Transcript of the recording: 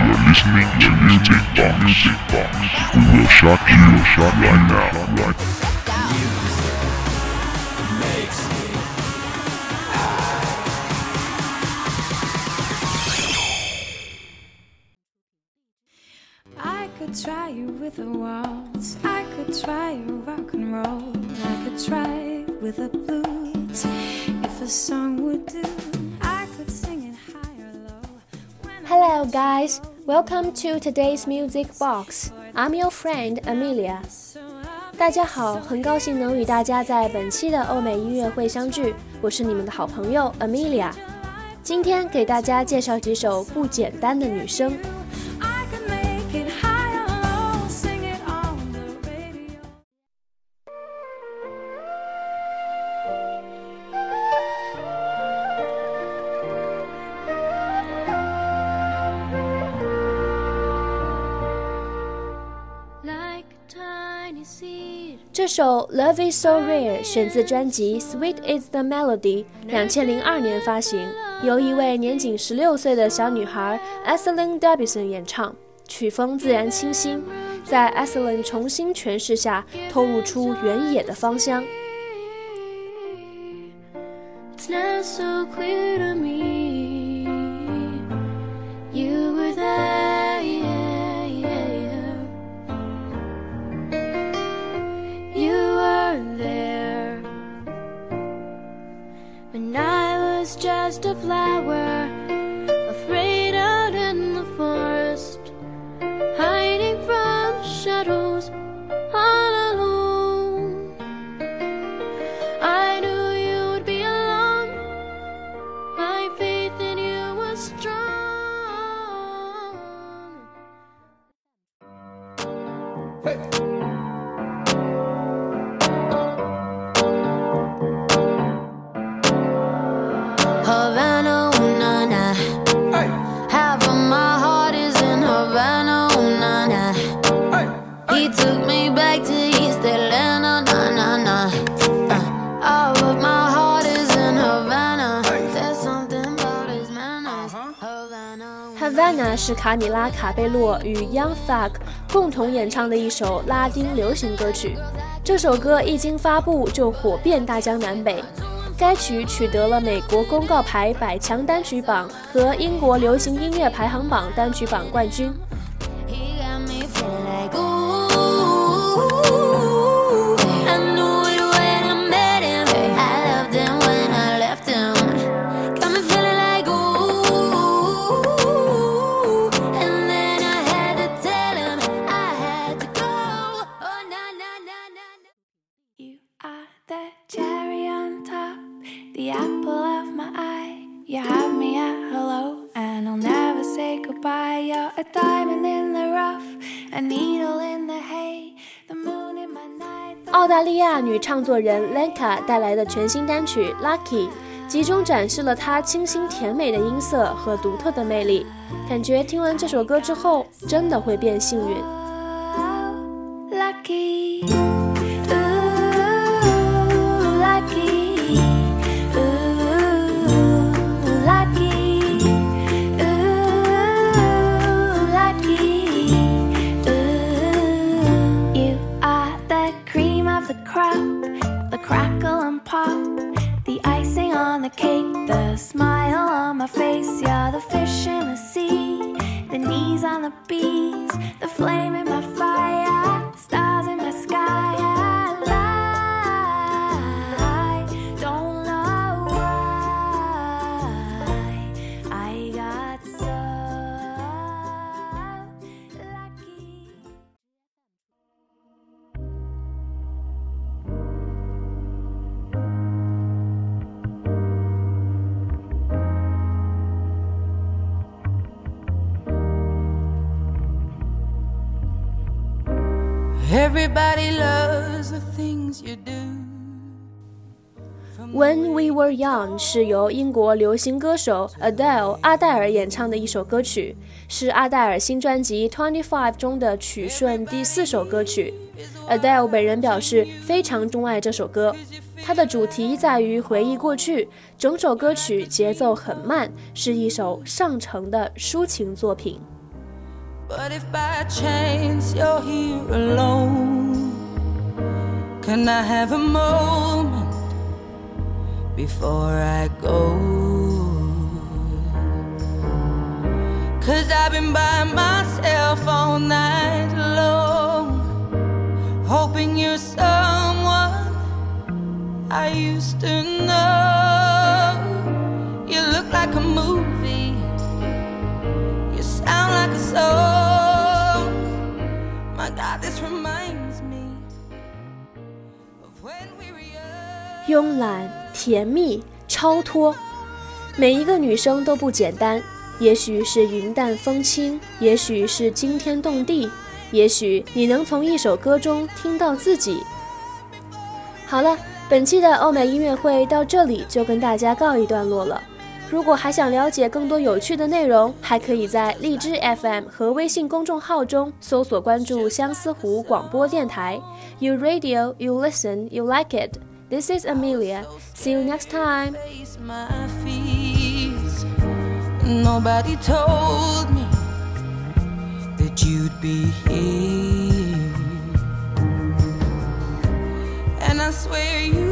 You're listening to Music Box. We will shock you, shock right now. Right. I could try you with a waltz. I could try you rock and roll. I could try with a blues. If a song would do, Hello, guys. Welcome to today's music box. I'm your friend Amelia. 大家好，很高兴能与大家在本期的欧美音乐会相聚。我是你们的好朋友 Amelia。今天给大家介绍几首不简单的女声。这首《Love Is So Rare》选自专辑《Sweet Is the Melody》，两千零二年发行，由一位年仅十六岁的小女孩 e s l y n Davidson 演唱，曲风自然清新，在 e s l y n 重新诠释下，透露出原野的芳香。It's not so clear to me. Was just a flower, He took me back to East Atlanta, na na na. Uh, all of my heart is in Havana. There's something about his manners. Havana. Havana 是卡米拉·卡贝洛与 Young Thug 共同演唱的一首拉丁流行歌曲。这首歌一经发布就火遍大江南北。该曲取得了美国公告牌百强单曲榜和英国流行音乐排行榜单曲榜冠军。You have me at hello, and I'll never say goodbye. You're a diamond in the rough, a needle in the hay, the moon in my night. 澳大利亚女唱作人 Lenka 带来的全新单曲《Lucky》，集中展示了她清新甜美的音色和独特的魅力。感觉听完这首歌之后，真的会变幸运。The crackle and pop, the icing on the cake, the smile on my face. You're Everybody loves the things you do. When We Were Young 是由英国流行歌手 Adele 阿黛尔演唱的一首歌曲，是阿黛尔新专辑 Twenty Five 中的曲顺第四首歌曲。Adele 本人表示非常钟爱这首歌，它的主题在于回忆过去，整首歌曲节奏很慢，是一首上乘的抒情作品。But if by chance you're here alone, can I have a moment before I go? Cause I've been by myself all night long, hoping you're someone I used to know. You look like a movie. 慵懒、甜蜜、超脱，每一个女生都不简单。也许是云淡风轻，也许是惊天动地，也许你能从一首歌中听到自己。好了，本期的欧美音乐会到这里就跟大家告一段落了。如果还想了解更多有趣的内容，还可以在荔枝 FM 和微信公众号中搜索关注相思湖广播电台。You radio, you listen, you like it. This is Amelia. See you next time. face my fears. Nobody told me that you'd be here. And I swear you moved